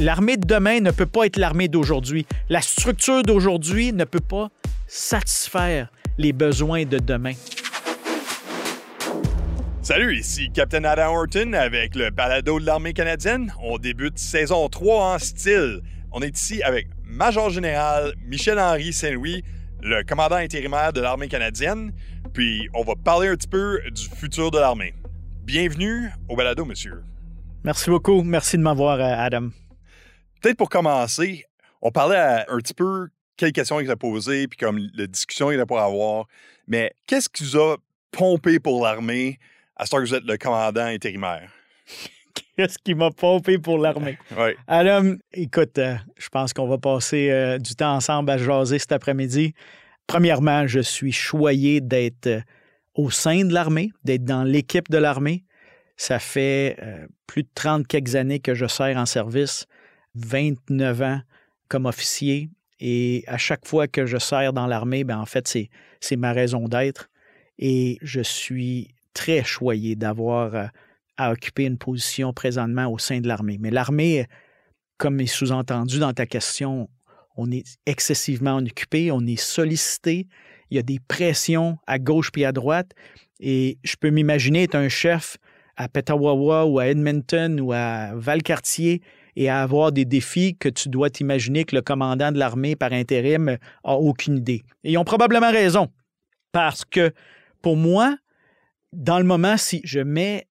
L'armée de demain ne peut pas être l'armée d'aujourd'hui. La structure d'aujourd'hui ne peut pas satisfaire les besoins de demain. Salut, ici Captain Adam Horton avec le balado de l'armée canadienne. On débute saison 3 en style. On est ici avec Major Général Michel-Henri Saint-Louis, le commandant intérimaire de l'armée canadienne. Puis on va parler un petit peu du futur de l'armée. Bienvenue au balado, monsieur. Merci beaucoup. Merci de m'avoir, euh, Adam. Peut-être pour commencer, on parlait un petit peu quelles questions il a posées, puis comme la discussion qu'il a pour avoir. Mais qu'est-ce qui vous a pompé pour l'armée à ce que vous êtes le commandant intérimaire? Qu'est-ce qui m'a pompé pour l'armée? Oui. Adam, écoute, euh, je pense qu'on va passer euh, du temps ensemble à jaser cet après-midi. Premièrement, je suis choyé d'être euh, au sein de l'armée, d'être dans l'équipe de l'armée. Ça fait plus de 30 quelques années que je sers en service, 29 ans comme officier. Et à chaque fois que je sers dans l'armée, ben en fait, c'est ma raison d'être. Et je suis très choyé d'avoir euh, à occuper une position présentement au sein de l'armée. Mais l'armée, comme est sous-entendu dans ta question, on est excessivement occupé, on est sollicité, il y a des pressions à gauche puis à droite. Et je peux m'imaginer être un chef à Petawawa ou à Edmonton ou à Valcartier et à avoir des défis que tu dois t'imaginer que le commandant de l'armée par intérim a aucune idée. Et ils ont probablement raison. Parce que pour moi, dans le moment, si je mets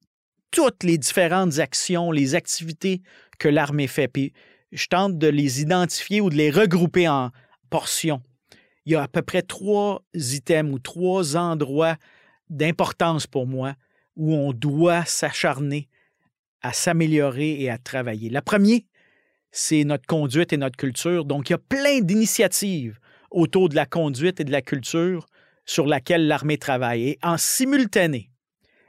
toutes les différentes actions, les activités que l'armée fait, puis je tente de les identifier ou de les regrouper en portions, il y a à peu près trois items ou trois endroits d'importance pour moi où on doit s'acharner à s'améliorer et à travailler. La première, c'est notre conduite et notre culture. Donc, il y a plein d'initiatives autour de la conduite et de la culture sur laquelle l'armée travaille. Et en simultané,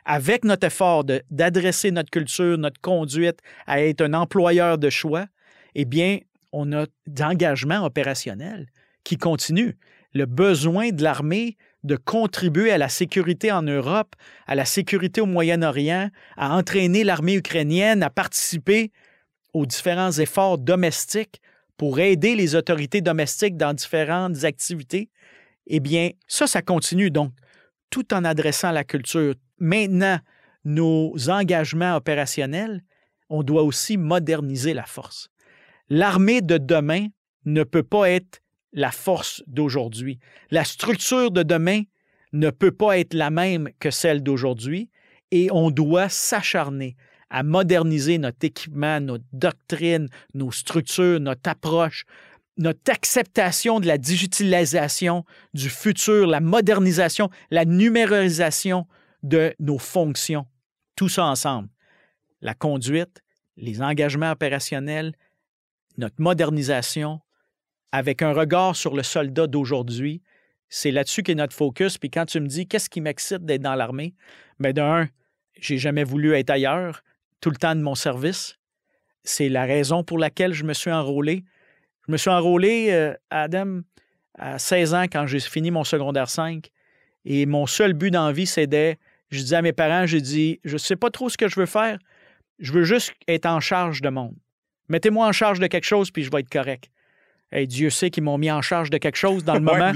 avec notre effort d'adresser notre culture, notre conduite à être un employeur de choix, eh bien, on a d'engagement opérationnel qui continue. Le besoin de l'armée de contribuer à la sécurité en Europe, à la sécurité au Moyen-Orient, à entraîner l'armée ukrainienne à participer aux différents efforts domestiques pour aider les autorités domestiques dans différentes activités, eh bien, ça, ça continue. Donc, tout en adressant la culture. Maintenant, nos engagements opérationnels, on doit aussi moderniser la force. L'armée de demain ne peut pas être la force d'aujourd'hui. La structure de demain ne peut pas être la même que celle d'aujourd'hui et on doit s'acharner à moderniser notre équipement, notre doctrine, nos structures, notre approche, notre acceptation de la digitalisation du futur, la modernisation, la numérisation de nos fonctions. Tout ça ensemble. La conduite, les engagements opérationnels, notre modernisation, avec un regard sur le soldat d'aujourd'hui. C'est là-dessus qu'est notre focus. Puis quand tu me dis qu'est-ce qui m'excite d'être dans l'armée, bien d'un, j'ai jamais voulu être ailleurs tout le temps de mon service. C'est la raison pour laquelle je me suis enrôlé. Je me suis enrôlé, euh, Adam, à 16 ans quand j'ai fini mon secondaire 5. Et mon seul but dans la vie, c'était, je dis à mes parents, j'ai dit, je ne sais pas trop ce que je veux faire. Je veux juste être en charge de monde. Mettez-moi en charge de quelque chose, puis je vais être correct. Dieu sait qu'ils m'ont mis en charge de quelque chose dans le moment.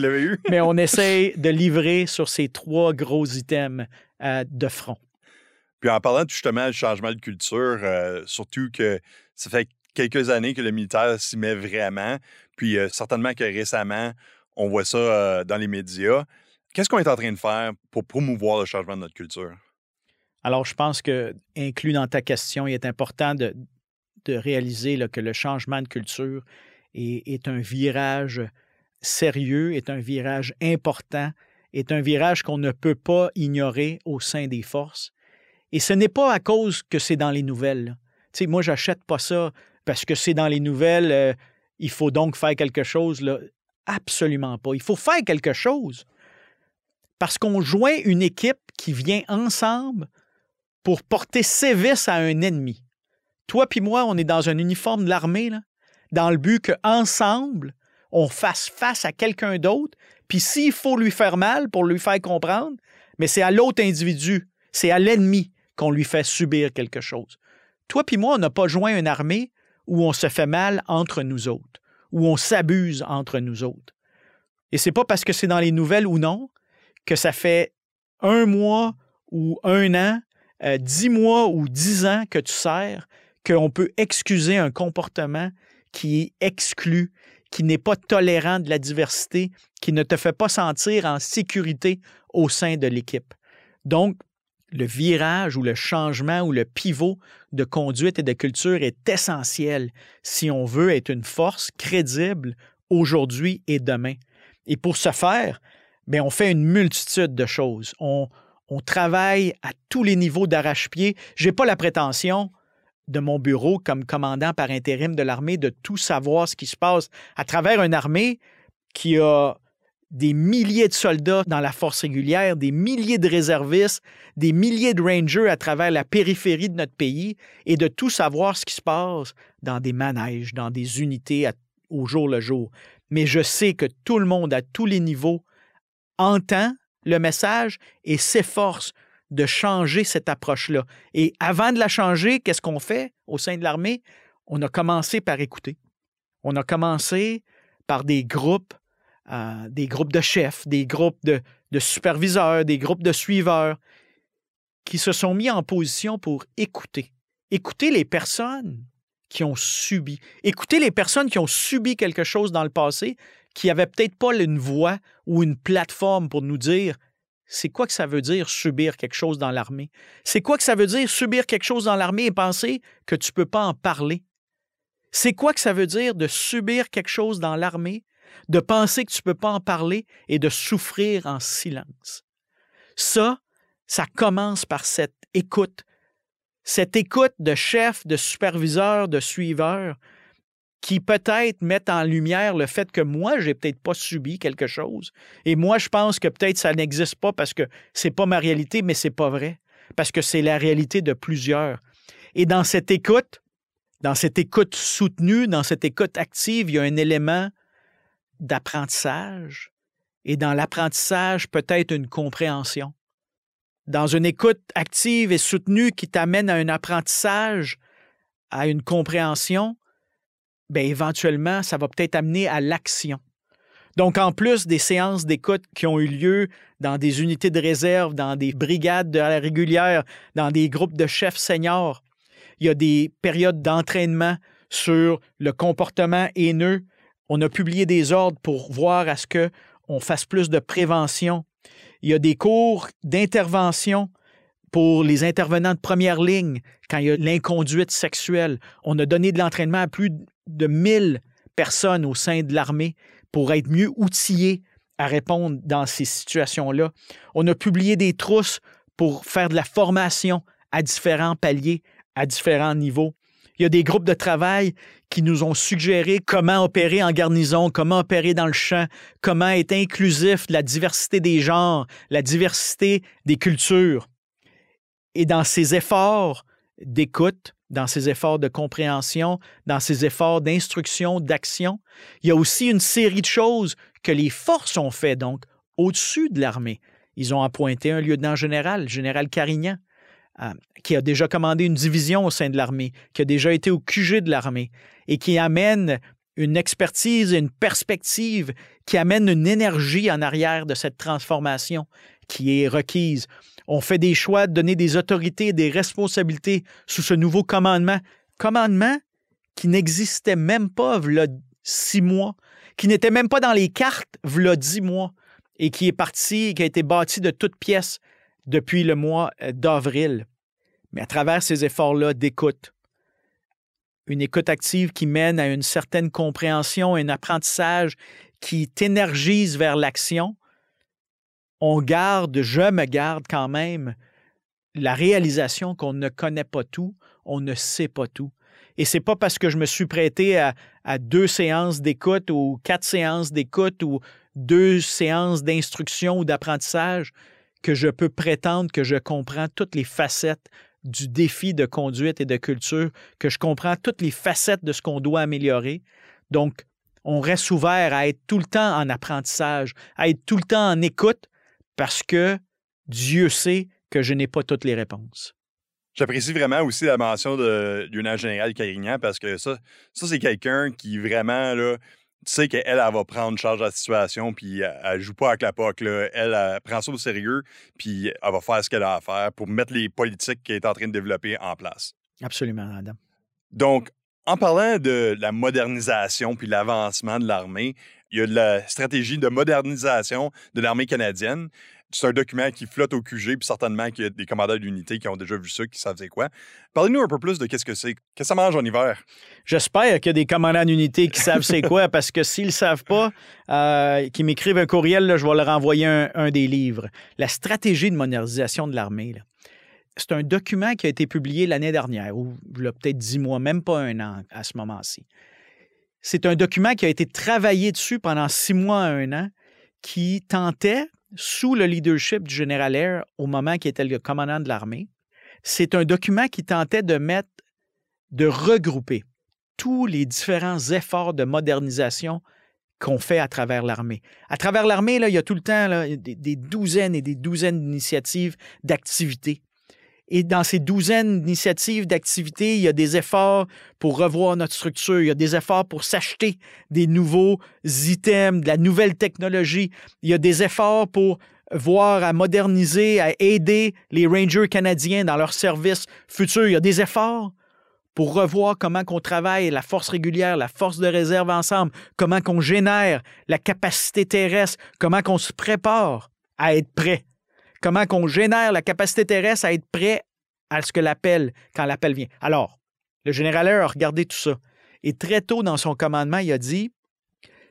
mais on essaie de livrer sur ces trois gros items euh, de front. Puis en parlant justement du changement de culture, euh, surtout que ça fait quelques années que le militaire s'y met vraiment, puis euh, certainement que récemment, on voit ça dans les médias. Qu'est-ce qu'on est en train de faire pour promouvoir le changement de notre culture? Alors, je pense que, inclus dans ta question, il est important de, réaliser que le changement de culture est, un virage sérieux, est un virage important, est un virage qu'on ne peut pas ignorer au sein des forces. Et ce n'est pas à cause que c'est dans les nouvelles. Tu sais, moi, j'achète pas ça parce que c'est dans les nouvelles, euh, il faut donc faire quelque chose. Absolument pas. Il faut faire quelque chose parce qu'on joint une équipe qui vient ensemble pour porter sévice à un ennemi. Toi puis moi, on est dans un uniforme de l'armée, dans le but qu'ensemble, on fasse face à quelqu'un d'autre, puis s'il faut lui faire mal pour lui faire comprendre, mais c'est à l'autre individu, c'est à l'ennemi qu'on lui fait subir quelque chose. Toi puis moi, on n'a pas joint une armée où on se fait mal entre nous autres, où on s'abuse entre nous autres. Et c'est pas parce que c'est dans les nouvelles ou non que ça fait un mois ou un an, euh, dix mois ou dix ans que tu sers qu'on peut excuser un comportement qui est exclu, qui n'est pas tolérant de la diversité, qui ne te fait pas sentir en sécurité au sein de l'équipe. Donc, le virage ou le changement ou le pivot de conduite et de culture est essentiel si on veut être une force crédible aujourd'hui et demain. Et pour ce faire, bien, on fait une multitude de choses. On, on travaille à tous les niveaux d'arrache-pied. Je n'ai pas la prétention de mon bureau comme commandant par intérim de l'armée de tout savoir ce qui se passe à travers une armée qui a des milliers de soldats dans la force régulière, des milliers de réservistes, des milliers de rangers à travers la périphérie de notre pays et de tout savoir ce qui se passe dans des manèges, dans des unités au jour le jour. Mais je sais que tout le monde à tous les niveaux entend le message et s'efforce de changer cette approche-là. Et avant de la changer, qu'est-ce qu'on fait au sein de l'armée? On a commencé par écouter. On a commencé par des groupes des groupes de chefs, des groupes de, de superviseurs, des groupes de suiveurs qui se sont mis en position pour écouter. Écouter les personnes qui ont subi. Écouter les personnes qui ont subi quelque chose dans le passé, qui n'avaient peut-être pas une voix ou une plateforme pour nous dire c'est quoi que ça veut dire subir quelque chose dans l'armée? C'est quoi que ça veut dire subir quelque chose dans l'armée et penser que tu ne peux pas en parler? C'est quoi que ça veut dire de subir quelque chose dans l'armée de penser que tu ne peux pas en parler et de souffrir en silence? Ça, ça commence par cette écoute, cette écoute de chef, de superviseur, de suiveur, qui peut-être met en lumière le fait que moi, j'ai peut-être pas subi quelque chose. Et moi, je pense que peut-être ça n'existe pas parce que c'est pas ma réalité, mais c'est pas vrai. Parce que c'est la réalité de plusieurs. Et dans cette écoute, dans cette écoute soutenue, dans cette écoute active, il y a un élément d'apprentissage et dans l'apprentissage peut-être une compréhension. Dans une écoute active et soutenue qui t'amène à un apprentissage, à une compréhension, bien éventuellement, ça va peut-être amener à l'action. Donc, en plus des séances d'écoute qui ont eu lieu dans des unités de réserve, dans des brigades de la régulière, dans des groupes de chefs seniors, il y a des périodes d'entraînement sur le comportement haineux, on a publié des ordres pour voir à ce qu'on fasse plus de prévention. Il y a des cours d'intervention pour les intervenants de première ligne quand il y a l'inconduite sexuelle. On a donné de l'entraînement à plus de 1000 personnes au sein de l'armée pour être mieux outillés à répondre dans ces situations-là. On a publié des trousses pour faire de la formation à différents paliers, à différents niveaux. Il y a des groupes de travail qui nous ont suggéré comment opérer en garnison, comment opérer dans le champ, comment être inclusif de la diversité des genres, la diversité des cultures. Et dans ces efforts d'écoute, dans ces efforts de compréhension, dans ces efforts d'instruction, d'action, il y a aussi une série de choses que les forces ont fait, donc, au-dessus de l'armée. Ils ont appointé un lieutenant général, général Carignan. Euh, qui a déjà commandé une division au sein de l'armée, qui a déjà été au QG de l'armée et qui amène une expertise, une perspective, qui amène une énergie en arrière de cette transformation qui est requise. On fait des choix de donner des autorités et des responsabilités sous ce nouveau commandement. Commandement qui n'existait même pas v'là six mois, qui n'était même pas dans les cartes v'là dix mois et qui est parti, qui a été bâti de toutes pièces depuis le mois euh, d'avril. Mais à travers ces efforts-là d'écoute, une écoute active qui mène à une certaine compréhension, un apprentissage qui t'énergise vers l'action, on garde, je me garde quand même la réalisation qu'on ne connaît pas tout, on ne sait pas tout. Et c'est pas parce que je me suis prêté à, à deux séances d'écoute ou quatre séances d'écoute ou deux séances d'instruction ou d'apprentissage que je peux prétendre que je comprends toutes les facettes du défi de conduite et de culture, que je comprends toutes les facettes de ce qu'on doit améliorer. Donc, on reste ouvert à être tout le temps en apprentissage, à être tout le temps en écoute, parce que Dieu sait que je n'ai pas toutes les réponses. J'apprécie vraiment aussi la mention de lieutenant général Carignan parce que ça, ça c'est quelqu'un qui vraiment, là, tu sais qu'elle, elle, va prendre charge de la situation, puis elle, joue pas avec la POC. Là. Elle, elle, prend ça au sérieux, puis elle va faire ce qu'elle a à faire pour mettre les politiques qu'elle est en train de développer en place. Absolument, Adam. Donc, en parlant de la modernisation puis l'avancement de l'armée, il y a de la stratégie de modernisation de l'armée canadienne. C'est un document qui flotte au QG, puis certainement qu'il y a des commandants d'unité qui ont déjà vu ça, qui savent c'est quoi. Parlez-nous un peu plus de qu'est-ce que c'est. Qu'est-ce que ça mange en hiver? J'espère qu'il y a des commandants d'unité qui savent c'est quoi, parce que s'ils ne savent pas, euh, qu'ils m'écrivent un courriel, je vais leur envoyer un, des livres. La stratégie de modernisation de l'armée. C'est un document qui a été publié l'année dernière, ou peut-être dix mois, même pas un an à ce moment-ci. C'est un document qui a été travaillé dessus pendant six mois à un an, qui tentait, sous le leadership du général Air au moment qui était le commandant de l'armée, c'est un document qui tentait de mettre, de regrouper tous les différents efforts de modernisation qu'on fait à travers l'armée. À travers l'armée, il y a tout le temps des, douzaines et des douzaines d'initiatives, d'activités. Et dans ces douzaines d'initiatives, d'activités, il y a des efforts pour revoir notre structure, il y a des efforts pour s'acheter des nouveaux items, de la nouvelle technologie, il y a des efforts pour voir à moderniser, à aider les Rangers canadiens dans leur service futur. Il y a des efforts pour revoir comment qu'on travaille la force régulière, la force de réserve ensemble, comment qu'on génère la capacité terrestre, comment qu'on se prépare à être prêt comment qu'on génère la capacité terrestre à être prêt à ce que l'appel, quand l'appel vient. Alors, le général a regardé tout ça. Et très tôt dans son commandement, il a dit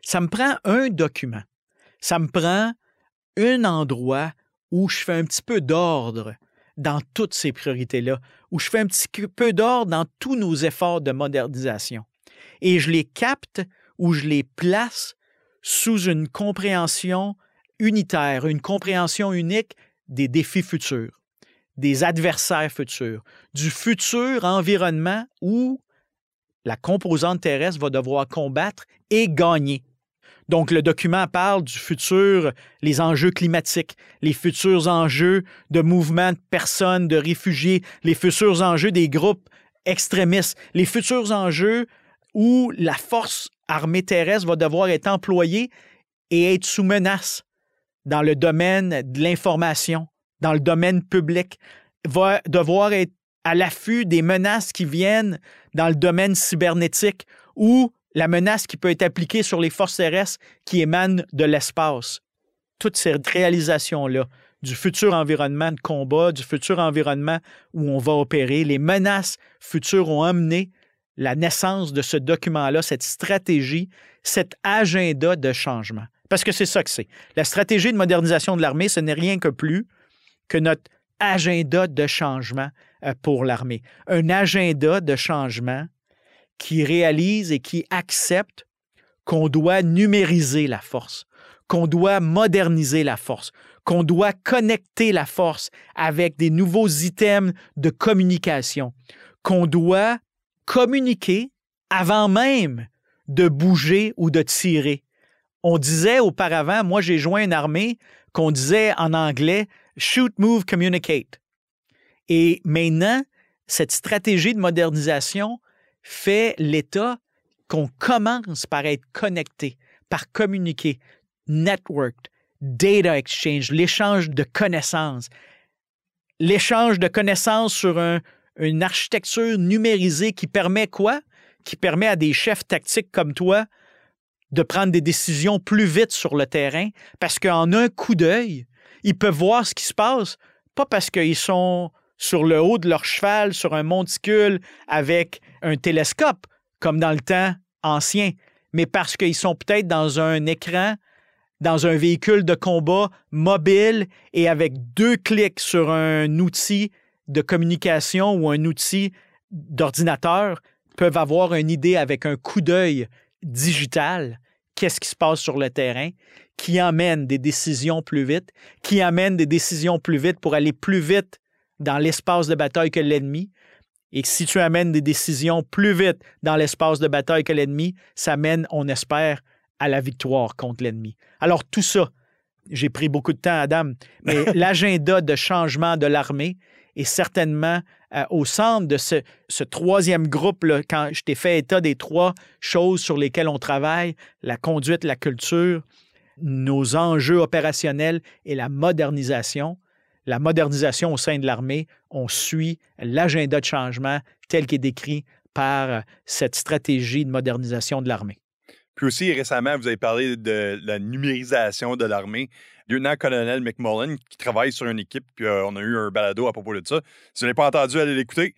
Ça me prend un document. Ça me prend un endroit où je fais un petit peu d'ordre dans toutes ces priorités-là, où je fais un petit peu d'ordre dans tous nos efforts de modernisation. Et je les capte ou je les place sous une compréhension unitaire, une compréhension unique des défis futurs, des adversaires futurs, du futur environnement où la composante terrestre va devoir combattre et gagner. Donc, le document parle du futur, les enjeux climatiques, les futurs enjeux de mouvements de personnes, de réfugiés, les futurs enjeux des groupes extrémistes, les futurs enjeux où la force armée terrestre va devoir être employée et être sous menace dans le domaine de l'information, dans le domaine public, va devoir être à l'affût des menaces qui viennent dans le domaine cybernétique ou la menace qui peut être appliquée sur les forces terrestres qui émanent de l'espace. Toute cette réalisation-là du futur environnement de combat, du futur environnement où on va opérer, les menaces futures ont amené la naissance de ce document-là, cette stratégie, cet agenda de changement. Parce que c'est ça que c'est. La stratégie de modernisation de l'armée, ce n'est rien que plus que notre agenda de changement euh, pour l'armée. Un agenda de changement qui réalise et qui accepte qu'on doit numériser la force, qu'on doit moderniser la force, qu'on doit connecter la force avec des nouveaux items de communication, qu'on doit communiquer avant même de bouger ou de tirer. On disait auparavant, moi j'ai joint une armée qu'on disait en anglais shoot, move, communicate. Et maintenant, cette stratégie de modernisation fait l'état qu'on commence par être connecté, par communiquer, networked, data exchange, l'échange de connaissances. L'échange de connaissances sur une architecture numérisée qui permet quoi? Qui permet à des chefs tactiques comme toi de prendre des décisions plus vite sur le terrain parce qu'en un coup d'œil, ils peuvent voir ce qui se passe, pas parce qu'ils sont sur le haut de leur cheval, sur un monticule avec un télescope, comme dans le temps ancien, mais parce qu'ils sont peut-être dans un écran, dans un véhicule de combat mobile et avec deux clics sur un outil de communication ou un outil d'ordinateur, peuvent avoir une idée avec un coup d'œil digital qu'est-ce qui se passe sur le terrain, qui amène des décisions plus vite, qui amène des décisions plus vite pour aller plus vite dans l'espace de bataille que l'ennemi. Et si tu amènes des décisions plus vite dans l'espace de bataille que l'ennemi, ça mène, on espère, à la victoire contre l'ennemi. Alors tout ça, j'ai pris beaucoup de temps, Adam, mais l'agenda de changement de l'armée est certainement euh, au centre de ce, troisième groupe, quand je t'ai fait état des trois choses sur lesquelles on travaille, la conduite, la culture, nos enjeux opérationnels et la modernisation. La modernisation au sein de l'armée, on suit l'agenda de changement tel qu'est décrit par euh, cette stratégie de modernisation de l'armée. Puis aussi, récemment, vous avez parlé de la numérisation de l'armée. Lieutenant-colonel McMullen, qui travaille sur une équipe, puis euh, on a eu un balado à propos de ça. Si vous n'avez pas entendu, allez l'écouter.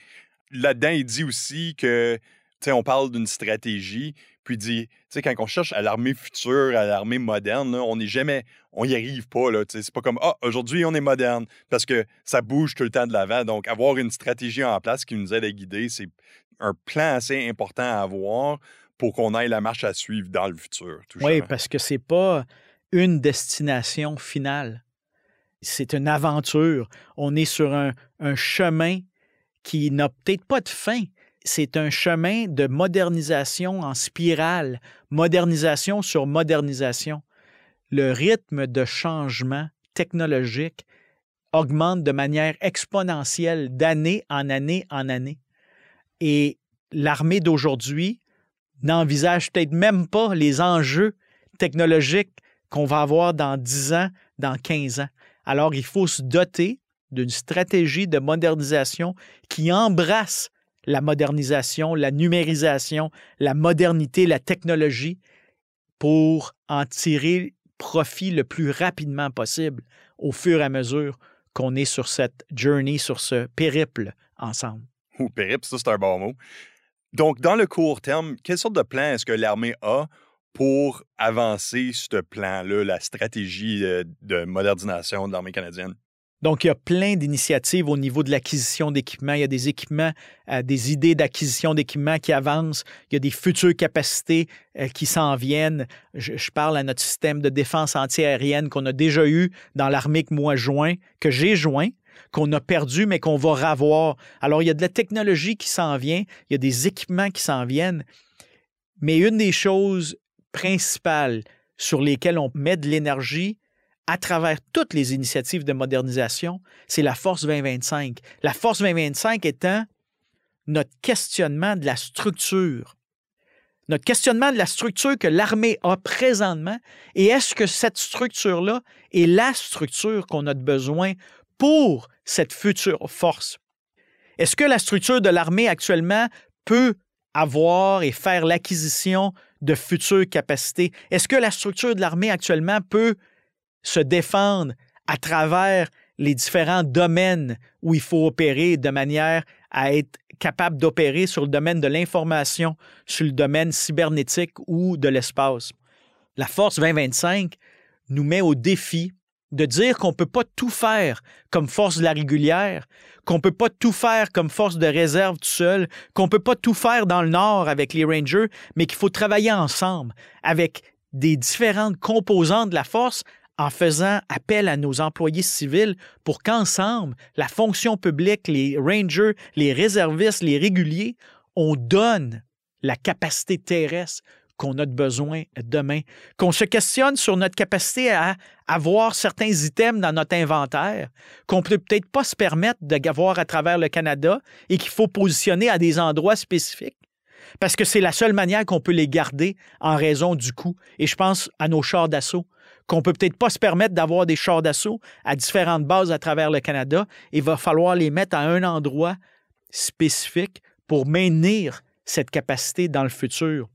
Là-dedans, il dit aussi que, tu sais, on parle d'une stratégie, puis il dit, tu sais, quand on cherche à l'armée future, à l'armée moderne, on n'est jamais, on n'y arrive pas, là. Tu sais, c'est pas comme, ah, aujourd'hui, on est moderne, parce que ça bouge tout le temps de l'avant. Donc, avoir une stratégie en place qui nous aide à guider, c'est un plan assez important à avoir pour qu'on ait la marche à suivre dans le futur. oui, parce que c'est pas une destination finale. C'est une aventure. On est sur un, un chemin qui n'a peut-être pas de fin. C'est un chemin de modernisation en spirale, modernisation sur modernisation. Le rythme de changement technologique augmente de manière exponentielle d'année en année en année. Et l'armée d'aujourd'hui n'envisage peut-être même pas les enjeux technologiques qu'on va avoir dans 10 ans, dans 15 ans. Alors, il faut se doter d'une stratégie de modernisation qui embrasse la modernisation, la numérisation, la modernité, la technologie pour en tirer profit le plus rapidement possible au fur et à mesure qu'on est sur cette journey, sur ce périple ensemble. Ou périple, ça c'est un bon mot. Donc, dans le court terme, quelle sorte de plan est-ce que l'armée a pour avancer ce plan-là, la stratégie euh, de modernisation de l'armée canadienne? Donc, il y a plein d'initiatives au niveau de l'acquisition d'équipements. Il y a des équipements, euh, des idées d'acquisition d'équipements qui avancent. Il y a des futures capacités euh, qui s'en viennent. Je, parle à notre système de défense antiaérienne qu'on a déjà eu dans l'armée que moi joint, que j'ai joint, qu'on a perdu, mais qu'on va ravoir. Alors, il y a de la technologie qui s'en vient, il y a des équipements qui s'en viennent. Mais une des choses principales sur lesquelles on met de l'énergie à travers toutes les initiatives de modernisation, c'est la Force 2025. La Force 2025 étant notre questionnement de la structure. Notre questionnement de la structure que l'armée a présentement et est-ce que cette structure-là est la structure qu'on a besoin pour cette future force. Est-ce que la structure de l'armée actuellement peut avoir et faire l'acquisition de futures capacités? Est-ce que la structure de l'armée actuellement peut se défendre à travers les différents domaines où il faut opérer de manière à être capable d'opérer sur le domaine de l'information, sur le domaine cybernétique ou de l'espace? La Force 2025 nous met au défi de dire qu'on ne peut pas tout faire comme force de la régulière, qu'on ne peut pas tout faire comme force de réserve tout seul, qu'on ne peut pas tout faire dans le Nord avec les Rangers, mais qu'il faut travailler ensemble avec des différentes composantes de la force en faisant appel à nos employés civils pour qu'ensemble, la fonction publique, les Rangers, les réservistes, les réguliers, on donne la capacité terrestre qu'on a de besoin demain, qu'on se questionne sur notre capacité à avoir certains items dans notre inventaire qu'on peut peut-être pas se permettre d'avoir à travers le Canada et qu'il faut positionner à des endroits spécifiques parce que c'est la seule manière qu'on peut les garder en raison du coût. Et je pense à nos chars d'assaut, qu'on peut peut-être pas se permettre d'avoir des chars d'assaut à différentes bases à travers le Canada. Il va falloir les mettre à un endroit spécifique pour maintenir cette capacité dans le futur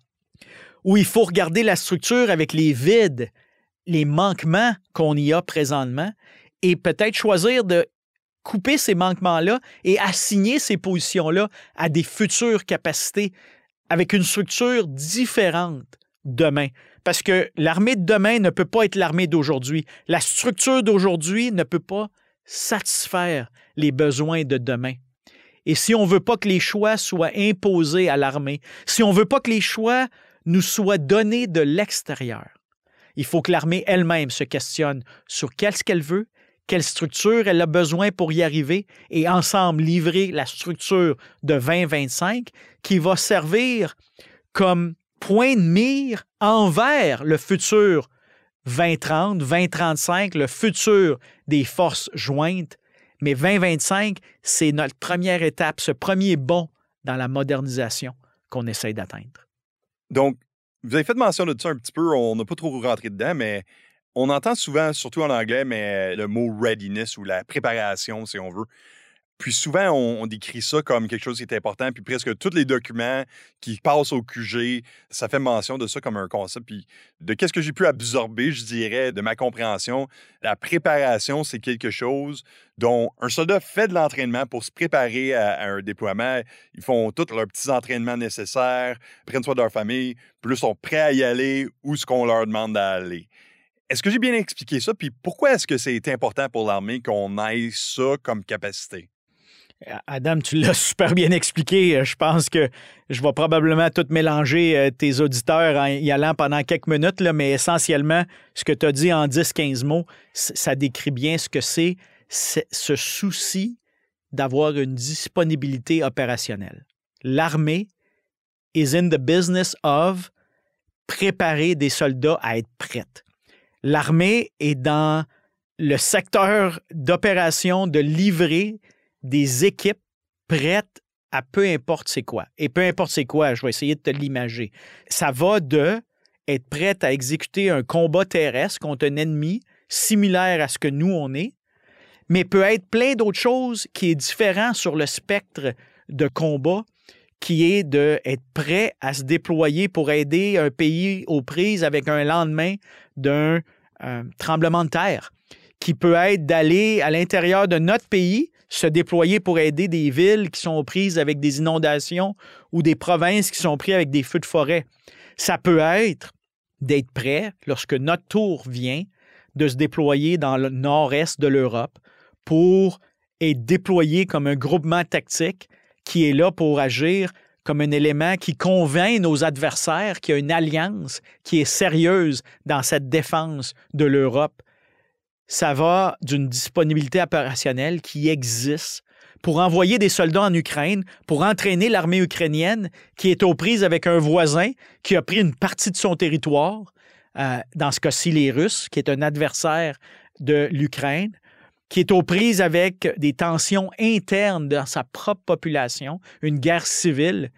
où il faut regarder la structure avec les vides, les manquements qu'on y a présentement et peut-être choisir de couper ces manquements-là et assigner ces positions-là à des futures capacités avec une structure différente demain. Parce que l'armée de demain ne peut pas être l'armée d'aujourd'hui. La structure d'aujourd'hui ne peut pas satisfaire les besoins de demain. Et si on ne veut pas que les choix soient imposés à l'armée, si on ne veut pas que les choix nous soit donné de l'extérieur. Il faut que l'armée elle-même se questionne sur qu'est-ce qu'elle veut, quelle structure elle a besoin pour y arriver et ensemble livrer la structure de 2025 qui va servir comme point de mire envers le futur 2030, 2035, le futur des forces jointes, Mais 2025, c'est notre première étape, ce premier bond dans la modernisation qu'on essaye d'atteindre. Donc, vous avez fait mention de ça un petit peu, on n'a pas trop rentré dedans, mais on entend souvent, surtout en anglais, mais le mot readiness ou la préparation, si on veut. Puis souvent, on, décrit ça comme quelque chose qui est important, puis presque tous les documents qui passent au QG, ça fait mention de ça comme un concept. Puis de qu'est-ce que j'ai pu absorber, je dirais, de ma compréhension, la préparation, c'est quelque chose dont un soldat fait de l'entraînement pour se préparer à, un déploiement. Ils font tous leurs petits entraînements nécessaires, prennent soin de leur famille, puis sont prêts à y aller où ce qu'on leur demande d'aller. Est-ce que j'ai bien expliqué ça? Puis pourquoi est-ce que c'est important pour l'armée qu'on aille ça comme capacité? Adam, tu l'as super bien expliqué. Je pense que je vais probablement tout mélanger euh, tes auditeurs en y allant pendant quelques minutes, mais essentiellement, ce que tu as dit en 10-15 mots, ça décrit bien ce que c'est ce souci d'avoir une disponibilité opérationnelle. L'armée is in the business of préparer des soldats à être prêtes. L'armée est dans le secteur d'opération de livrer des équipes prêtes à peu importe c'est quoi. Et peu importe c'est quoi, je vais essayer de te l'imager. Ça va de être prête à exécuter un combat terrestre contre un ennemi similaire à ce que nous on est, mais peut être plein d'autres choses qui est différent sur le spectre de combat, qui est d'être prêt à se déployer pour aider un pays aux prises avec un lendemain d'un euh, tremblement de terre, qui peut être d'aller à l'intérieur de notre pays se déployer pour aider des villes qui sont prises avec des inondations ou des provinces qui sont prises avec des feux de forêt. Ça peut être d'être prêt, lorsque notre tour vient, de se déployer dans le nord-est de l'Europe pour être déployé comme un groupement tactique qui est là pour agir comme un élément qui convainc nos adversaires qu'il y a une alliance qui est sérieuse dans cette défense de l'Europe ça va d'une disponibilité opérationnelle qui existe pour envoyer des soldats en Ukraine, pour entraîner l'armée ukrainienne qui est aux prises avec un voisin qui a pris une partie de son territoire, euh, dans ce cas-ci les Russes, qui est un adversaire de l'Ukraine, qui est aux prises avec des tensions internes dans sa propre population, une guerre civile.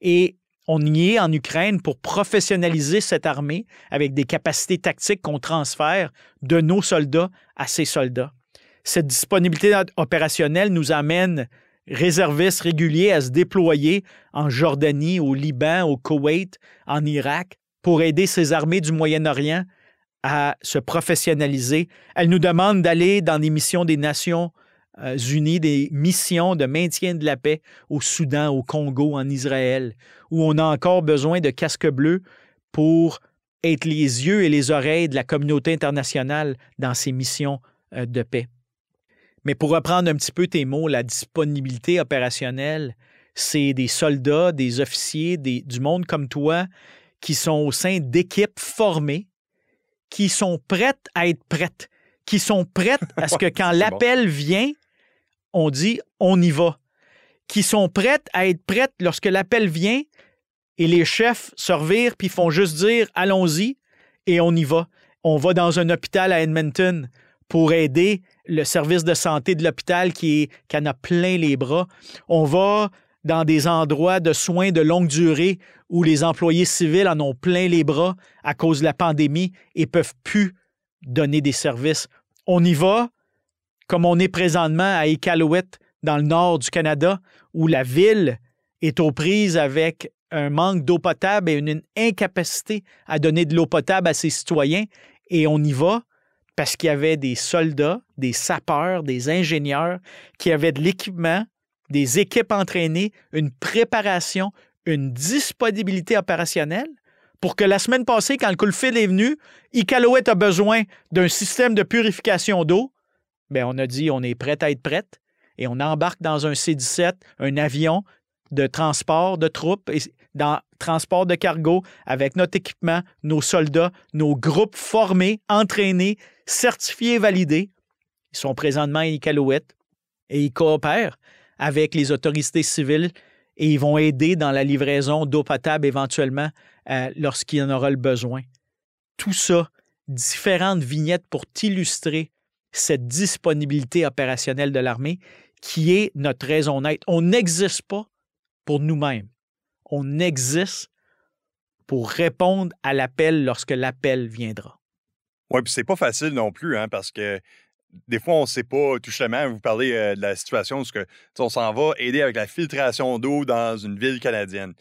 Et on y est en Ukraine pour professionnaliser cette armée avec des capacités tactiques qu'on transfère de nos soldats à ces soldats. Cette disponibilité opérationnelle nous amène réservistes réguliers à se déployer en Jordanie, au Liban, au Koweït, en Irak, pour aider ces armées du Moyen-Orient à se professionnaliser. Elle nous demande d'aller dans des missions des Nations Unis des missions de maintien de la paix au Soudan, au Congo, en Israël, où on a encore besoin de casques bleus pour être les yeux et les oreilles de la communauté internationale dans ces missions euh, de paix. Mais pour reprendre un petit peu tes mots, la disponibilité opérationnelle, c'est des soldats, des officiers, du monde comme toi qui sont au sein d'équipes formées, qui sont prêtes à être prêtes, qui sont prêtes à ce que quand l'appel vient, on dit on y va, qui sont prêtes à être prêtes lorsque l'appel vient et les chefs se revirent puis font juste dire allons-y et on y va. On va dans un hôpital à Edmonton pour aider le service de santé de l'hôpital qui, qui en a plein les bras. On va dans des endroits de soins de longue durée où les employés civils en ont plein les bras à cause de la pandémie et peuvent plus donner des services. On y va comme on est présentement à Iqaluit, dans le nord du Canada, où la ville est aux prises avec un manque d'eau potable et une incapacité à donner de l'eau potable à ses citoyens. Et on y va parce qu'il y avait des soldats, des sapeurs, des ingénieurs qui avaient de l'équipement, des équipes entraînées, une préparation, une disponibilité opérationnelle pour que la semaine passée, quand le coup de fil est venu, Iqaluit a besoin d'un système de purification d'eau Bien, on a dit on est prêt à être prête et on embarque dans un C-17, un avion de transport de troupes, et dans transport de cargo avec notre équipement, nos soldats, nos groupes formés, entraînés, certifiés, validés. Ils sont présentement à Iqaluit et ils coopèrent avec les autorités civiles et ils vont aider dans la livraison d'eau potable éventuellement euh, lorsqu'il en aura le besoin. Tout ça, différentes vignettes pour t'illustrer cette disponibilité opérationnelle de l'armée qui est notre raison d'être. On n'existe pas pour nous-mêmes. On existe pour répondre à l'appel lorsque l'appel viendra. Oui, puis c'est pas facile non plus, hein, parce que des fois, on ne sait pas tout simplement. Vous parlez euh, de la situation où on s'en va aider avec la filtration d'eau dans une ville canadienne.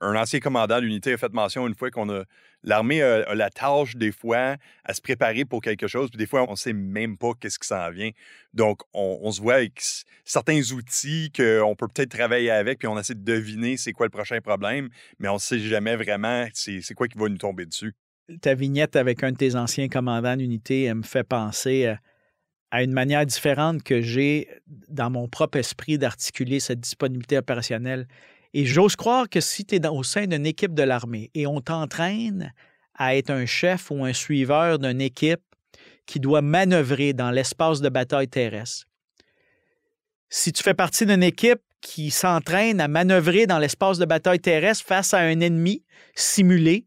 Un ancien commandant d'unité a fait mention une fois qu'on a l'armée a, la tâche des fois à se préparer pour quelque chose, puis des fois on ne sait même pas qu'est-ce qui s'en vient. Donc on, se voit avec certains outils qu'on peut peut-être travailler avec, puis on essaie de deviner c'est quoi le prochain problème, mais on ne sait jamais vraiment c'est quoi qui va nous tomber dessus. Ta vignette avec un de tes anciens commandants d'unité me fait penser à une manière différente que j'ai dans mon propre esprit d'articuler cette disponibilité opérationnelle et j'ose croire que si tu es au sein d'une équipe de l'armée et on t'entraîne à être un chef ou un suiveur d'une équipe qui doit manœuvrer dans l'espace de bataille terrestre, si tu fais partie d'une équipe qui s'entraîne à manœuvrer dans l'espace de bataille terrestre face à un ennemi simulé,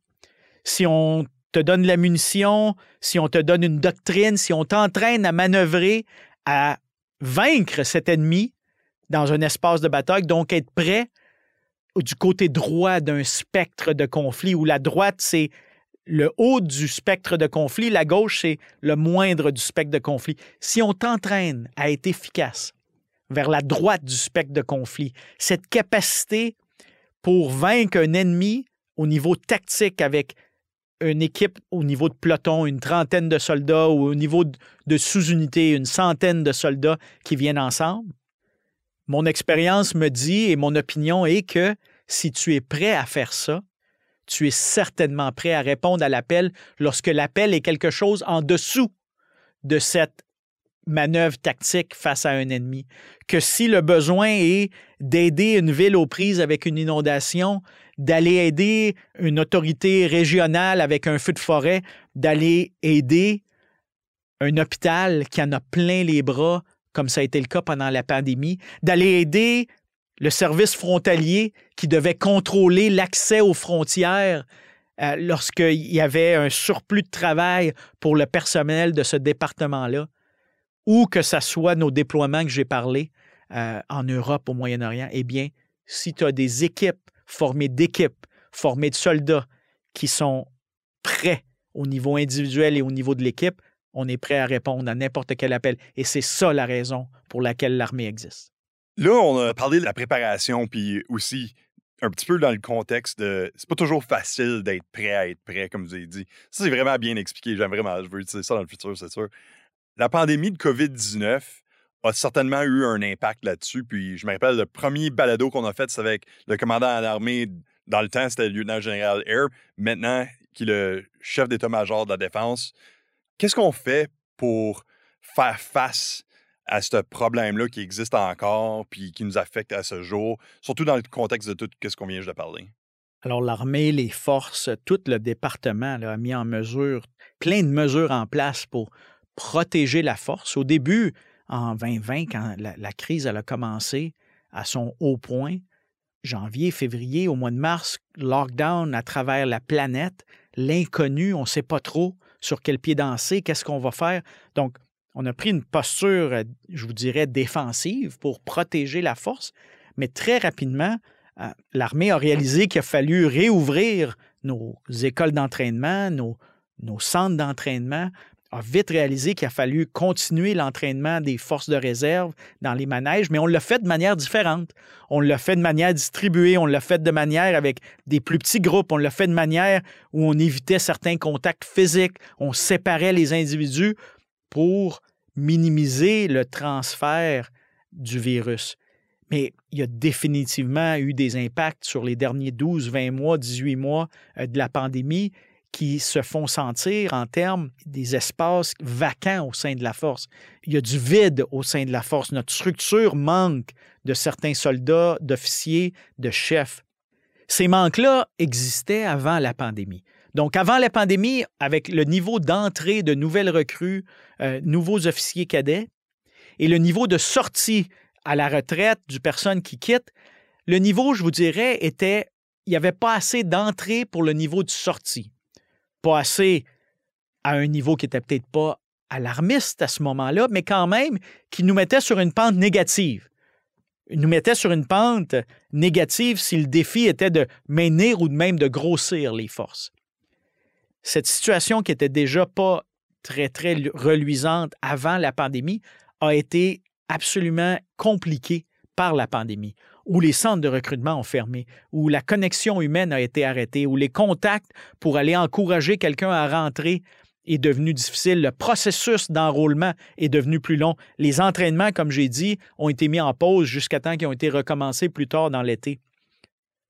si on te donne la munition, si on te donne une doctrine, si on t'entraîne à manœuvrer, à vaincre cet ennemi dans un espace de bataille, donc être prêt du côté droit d'un spectre de conflit, où la droite, c'est le haut du spectre de conflit, la gauche, c'est le moindre du spectre de conflit. Si on t'entraîne à être efficace vers la droite du spectre de conflit, cette capacité pour vaincre un ennemi au niveau tactique avec une équipe au niveau de peloton, une trentaine de soldats, ou au niveau de sous-unité, une centaine de soldats qui viennent ensemble, mon expérience me dit et mon opinion est que si tu es prêt à faire ça, tu es certainement prêt à répondre à l'appel lorsque l'appel est quelque chose en dessous de cette manœuvre tactique face à un ennemi. Que si le besoin est d'aider une ville aux prises avec une inondation, d'aller aider une autorité régionale avec un feu de forêt, d'aller aider un hôpital qui en a plein les bras comme ça a été le cas pendant la pandémie, d'aller aider le service frontalier qui devait contrôler l'accès aux frontières euh, lorsqu'il y avait un surplus de travail pour le personnel de ce département-là, ou que ce soit nos déploiements que j'ai parlé euh, en Europe, au Moyen-Orient, eh bien, si tu as des équipes formées d'équipes, formées de soldats qui sont prêts au niveau individuel et au niveau de l'équipe, on est prêt à répondre à n'importe quel appel. Et c'est ça la raison pour laquelle l'armée existe. Là, on a parlé de la préparation, puis aussi un petit peu dans le contexte de. C'est pas toujours facile d'être prêt à être prêt, comme vous avez dit. Ça, c'est vraiment bien expliqué. J'aime vraiment, je veux utiliser ça dans le futur, c'est sûr. La pandémie de COVID-19 a certainement eu un impact là-dessus. Puis je me rappelle, le premier balado qu'on a fait, c'est avec le commandant de l'armée. Dans le temps, c'était le lieutenant-général Air. Maintenant, qui est le chef d'état-major de la défense. Qu'est-ce qu'on fait pour faire face à ce problème-là qui existe encore puis qui nous affecte à ce jour, surtout dans le contexte de tout ce qu'on vient de parler? Alors, l'armée, les forces, tout le département a mis en mesure, plein de mesures en place pour protéger la force. Au début, en 2020, quand la, crise a commencé à son haut point, janvier, février, au mois de mars, lockdown à travers la planète, l'inconnu, on ne sait pas trop sur quel pied danser, qu'est-ce qu'on va faire. Donc, on a pris une posture, euh, je vous dirais, défensive pour protéger la force, mais très rapidement, euh, l'armée a réalisé qu'il a fallu réouvrir nos écoles d'entraînement, nos, centres d'entraînement, a vite réalisé qu'il a fallu continuer l'entraînement des forces de réserve dans les manèges, mais on l'a fait de manière différente. On l'a fait de manière distribuée, on l'a fait de manière avec des plus petits groupes, on l'a fait de manière où on évitait certains contacts physiques, on séparait les individus pour minimiser le transfert du virus. Mais il y a définitivement eu des impacts sur les derniers 12, 20 mois, 18 mois euh, de la pandémie qui se font sentir en termes des espaces vacants au sein de la force. Il y a du vide au sein de la force. Notre structure manque de certains soldats, d'officiers, de chefs. Ces manques-là existaient avant la pandémie. Donc, avant la pandémie, avec le niveau d'entrée de nouvelles recrues, euh, nouveaux officiers cadets, et le niveau de sortie à la retraite du personne qui quitte, le niveau, je vous dirais, était, il n'y avait pas assez d'entrée pour le niveau de sortie pas assez à un niveau qui n'était peut-être pas alarmiste à ce moment-là, mais quand même qui nous mettait sur une pente négative. Il nous mettait sur une pente négative si le défi était de maintenir ou même de grossir les forces. Cette situation qui était déjà pas très, très reluisante avant la pandémie a été absolument compliquée par la pandémie, où les centres de recrutement ont fermé, où la connexion humaine a été arrêtée, où les contacts pour aller encourager quelqu'un à rentrer est devenu difficile, le processus d'enrôlement est devenu plus long, les entraînements, comme j'ai dit, ont été mis en pause jusqu'à temps qu'ils ont été recommencés plus tard dans l'été.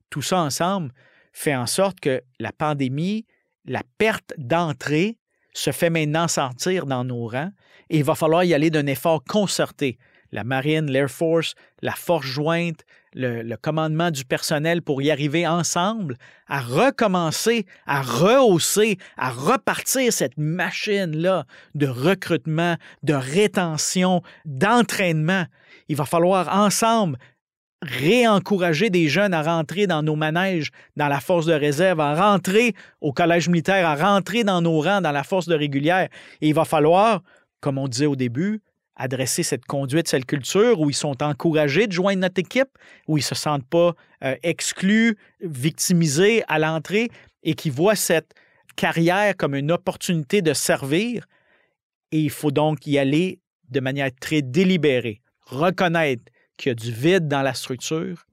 Tout ça ensemble fait en sorte que la pandémie, la perte d'entrée se fait maintenant sentir dans nos rangs et il va falloir y aller d'un effort concerté. La marine, l'Air Force, la force jointe, le, commandement du personnel pour y arriver ensemble à recommencer, à rehausser, à repartir cette machine-là de recrutement, de rétention, d'entraînement. Il va falloir ensemble réencourager des jeunes à rentrer dans nos manèges, dans la force de réserve, à rentrer au collège militaire, à rentrer dans nos rangs, dans la force de régulière. Et il va falloir, comme on disait au début, adresser cette conduite, cette culture, où ils sont encouragés de joindre notre équipe, où ils ne se sentent pas euh, exclus, victimisés à l'entrée et qui voient cette carrière comme une opportunité de servir. Et il faut donc y aller de manière très délibérée, reconnaître qu'il y a du vide dans la structure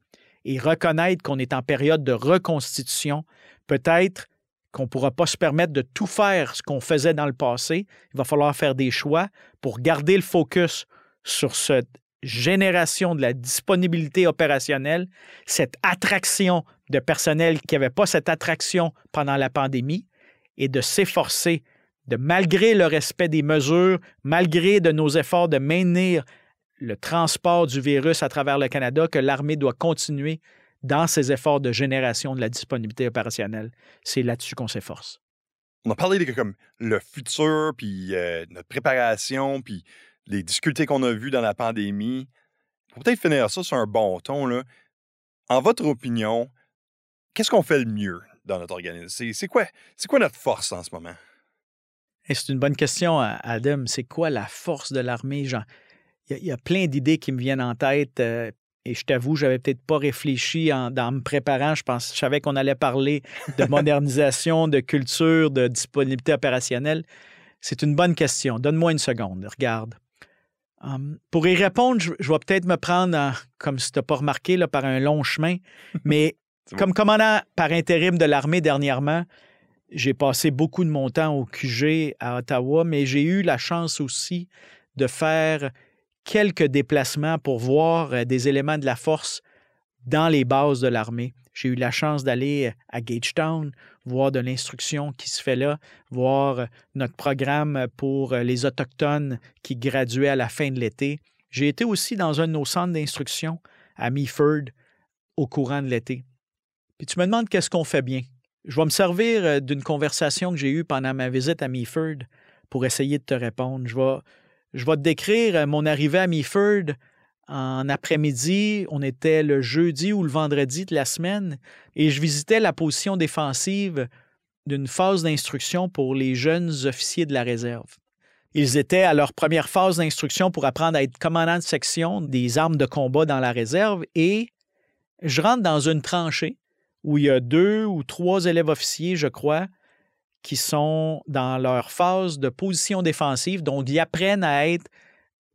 et reconnaître qu'on est en période de reconstitution, peut-être qu'on ne pourra pas se permettre de tout faire ce qu'on faisait dans le passé. Il va falloir faire des choix pour garder le focus sur cette génération de la disponibilité opérationnelle, cette attraction de personnel qui n'avait pas cette attraction pendant la pandémie et de s'efforcer de, malgré le respect des mesures, malgré de nos efforts de maintenir le transport du virus à travers le Canada que l'armée doit continuer dans ses efforts de génération de la disponibilité opérationnelle. C'est là-dessus qu'on s'efforce. On a parlé de comme, le futur, puis euh, notre préparation, puis les difficultés qu'on a vues dans la pandémie. Pour peut-être finir ça sur un bon ton, là, en votre opinion, qu'est-ce qu'on fait le mieux dans notre organisme? C'est quoi, quoi notre force en ce moment? C'est une bonne question, Adam. C'est quoi la force de l'armée? Jean? Il y, a plein d'idées qui me viennent en tête. Euh, et je t'avoue, j'avais peut-être pas réfléchi en, me préparant. Je, pense, je savais qu'on allait parler de modernisation, de culture, de disponibilité opérationnelle. C'est une bonne question. Donne-moi une seconde. Regarde. Hum, pour y répondre, je, vais peut-être me prendre, comme si tu n'as pas remarqué, là, par un long chemin. Mais comme commandant par intérim de l'armée dernièrement, j'ai passé beaucoup de mon temps au QG à Ottawa, mais j'ai eu la chance aussi de faire quelques déplacements pour voir euh, des éléments de la force dans les bases de l'armée. J'ai eu la chance d'aller euh, à Gagetown, voir de l'instruction qui se fait là, voir euh, notre programme pour les Autochtones qui graduaient à la fin de l'été. J'ai été aussi dans un de nos centres d'instruction à Meaford au courant de l'été. Puis tu me demandes qu'est-ce qu'on fait bien. Je vais me servir d'une conversation que j'ai eue pendant ma visite à Meaford pour essayer de te répondre. Je vais, je vais te décrire euh, mon arrivée à Meaford en après-midi. On était le jeudi ou le vendredi de la semaine et je visitais la position défensive d'une phase d'instruction pour les jeunes officiers de la réserve. Ils étaient à leur première phase d'instruction pour apprendre à être commandant de section des armes de combat dans la réserve et je rentre dans une tranchée où il y a deux ou trois élèves officiers, je crois, qui sont dans leur phase de position défensive, donc ils apprennent à être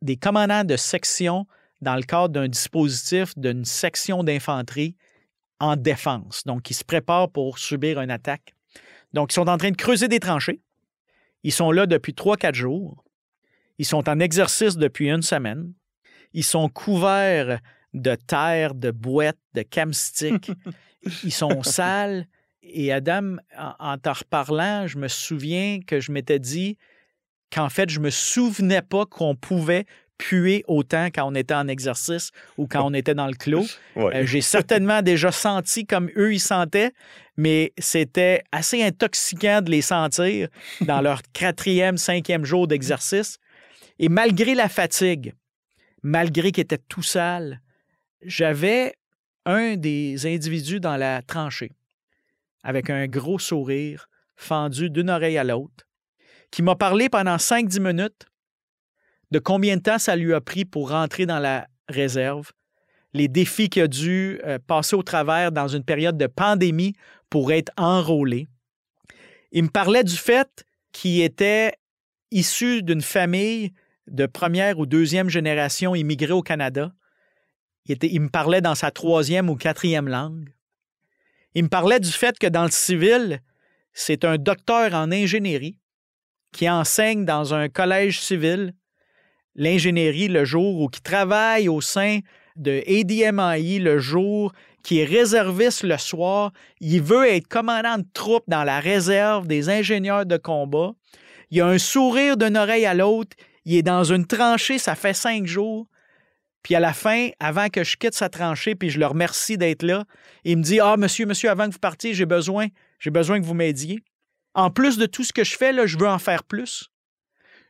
des commandants de section dans le cadre d'un dispositif d'une section d'infanterie en défense. Donc, ils se préparent pour subir une attaque. Donc, ils sont en train de creuser des tranchées. Ils sont là depuis trois, quatre jours. Ils sont en exercice depuis une semaine. Ils sont couverts de terre, de boîtes, de camstiques. Ils sont sales. Et Adam, en, t'en reparlant, je me souviens que je m'étais dit qu'en fait, je me souvenais pas qu'on pouvait puer autant quand on était en exercice ou quand on était dans le clos. Euh, j'ai certainement déjà senti comme eux, ils sentaient, mais c'était assez intoxiquant de les sentir dans leur quatrième, cinquième jour d'exercice. Et malgré la fatigue, malgré qu'ils étaient tout sales, j'avais un des individus dans la tranchée avec un gros sourire, fendu d'une oreille à l'autre, qui m'a parlé pendant 5-10 minutes de combien de temps ça lui a pris pour rentrer dans la réserve, les défis qu'il a dû euh, passer au travers dans une période de pandémie pour être enrôlé. Il me parlait du fait qu'il était issu d'une famille de première ou deuxième génération immigrée au Canada. Il, me parlait dans sa troisième ou quatrième langue. Il me parlait du fait que dans le civil, c'est un docteur en ingénierie qui enseigne dans un collège civil l'ingénierie le jour ou qui travaille au sein de ADMI le jour, qui est réserviste le soir. Il veut être commandant de troupe dans la réserve des ingénieurs de combat. Il a un sourire d'une oreille à l'autre. Il est dans une tranchée, ça fait cinq jours. Puis à la fin, avant que je quitte sa tranchée, puis je le remercie d'être là, il me dit Ah, monsieur, monsieur, avant que vous partiez, j'ai besoin, j'ai besoin que vous m'aidiez. En plus de tout ce que je fais, là, je veux en faire plus.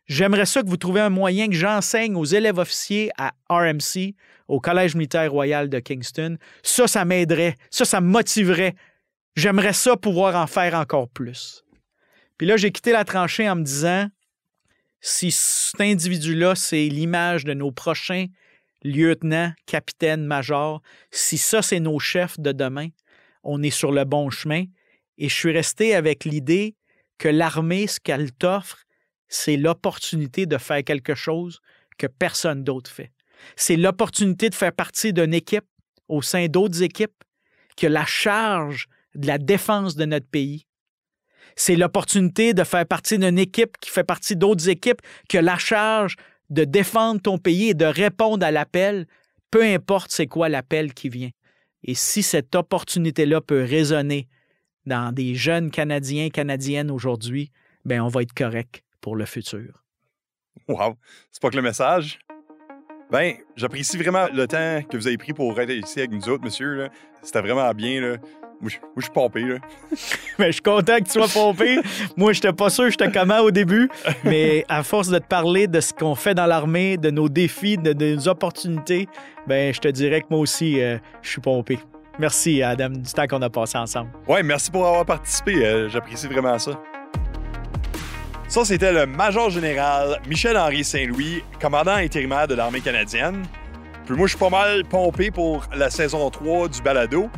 J'aimerais ça que vous trouviez un moyen que j'enseigne aux élèves officiers à RMC, au Collège militaire royal de Kingston. Ça, ça m'aiderait. Ça, ça me motiverait. J'aimerais ça pouvoir en faire encore plus. Puis là, j'ai quitté la tranchée en me disant si cet individu-là, c'est l'image de nos prochains lieutenants, capitaines, majors, si ça, c'est nos chefs de demain, on est sur le bon chemin. Et je suis resté avec l'idée que l'armée, ce qu'elle t'offre, c'est l'opportunité de faire quelque chose que personne d'autre fait. C'est l'opportunité de faire partie d'une équipe au sein d'autres équipes qui a la charge de la défense de notre pays. C'est l'opportunité de faire partie d'une équipe qui fait partie d'autres équipes qui a la charge de défendre ton pays et de répondre à l'appel, peu importe c'est quoi l'appel qui vient. Et si cette opportunité-là peut résonner dans des jeunes Canadiens, Canadiennes aujourd'hui, ben on va être correct pour le futur. Wow! C'est pas que le message? Ben, j'apprécie vraiment le temps que vous avez pris pour être ici avec nous autres, monsieur. C'était vraiment bien. Là. Moi, je suis pompé. Là. mais je suis content que tu sois pompé. Moi, j'étais pas sûr j'étais comment au début. Mais à force de te parler de ce qu'on fait dans l'armée, de nos défis, de, nos opportunités, ben, je te dirais que moi aussi, euh, je suis pompé. Merci, Adam, du temps qu'on a passé ensemble. Ouais, merci pour avoir participé. Euh, j'apprécie vraiment ça. Ça, c'était le major général Michel-Henri Saint-Louis, commandant intérimaire de l'armée canadienne. Puis moi, je suis pas mal pompé pour la saison 3 du balado.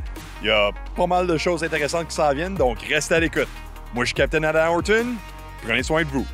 Il y a pas mal de choses intéressantes qui s'en viennent, donc restez à l'écoute. Moi, je suis Captain Adam Horton. Prenez soin de vous.